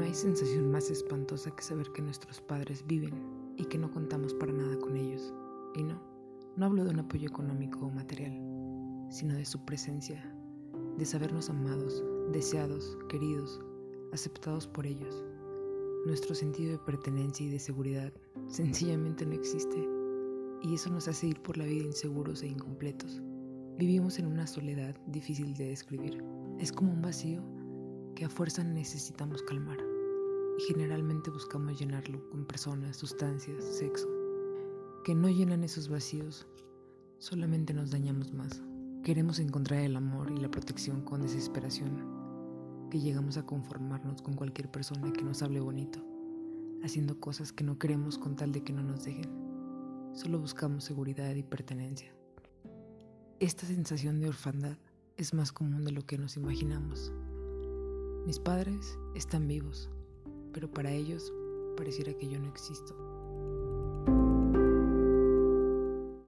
No hay sensación más espantosa que saber que nuestros padres viven y que no contamos para nada con ellos. Y no, no hablo de un apoyo económico o material, sino de su presencia, de sabernos amados, deseados, queridos, aceptados por ellos. Nuestro sentido de pertenencia y de seguridad sencillamente no existe, y eso nos hace ir por la vida inseguros e incompletos. Vivimos en una soledad difícil de describir. Es como un vacío que a fuerza necesitamos calmar, y generalmente buscamos llenarlo con personas, sustancias, sexo, que no llenan esos vacíos, solamente nos dañamos más. Queremos encontrar el amor y la protección con desesperación, que llegamos a conformarnos con cualquier persona que nos hable bonito, haciendo cosas que no queremos con tal de que no nos dejen. Solo buscamos seguridad y pertenencia. Esta sensación de orfandad es más común de lo que nos imaginamos. Mis padres están vivos, pero para ellos pareciera que yo no existo.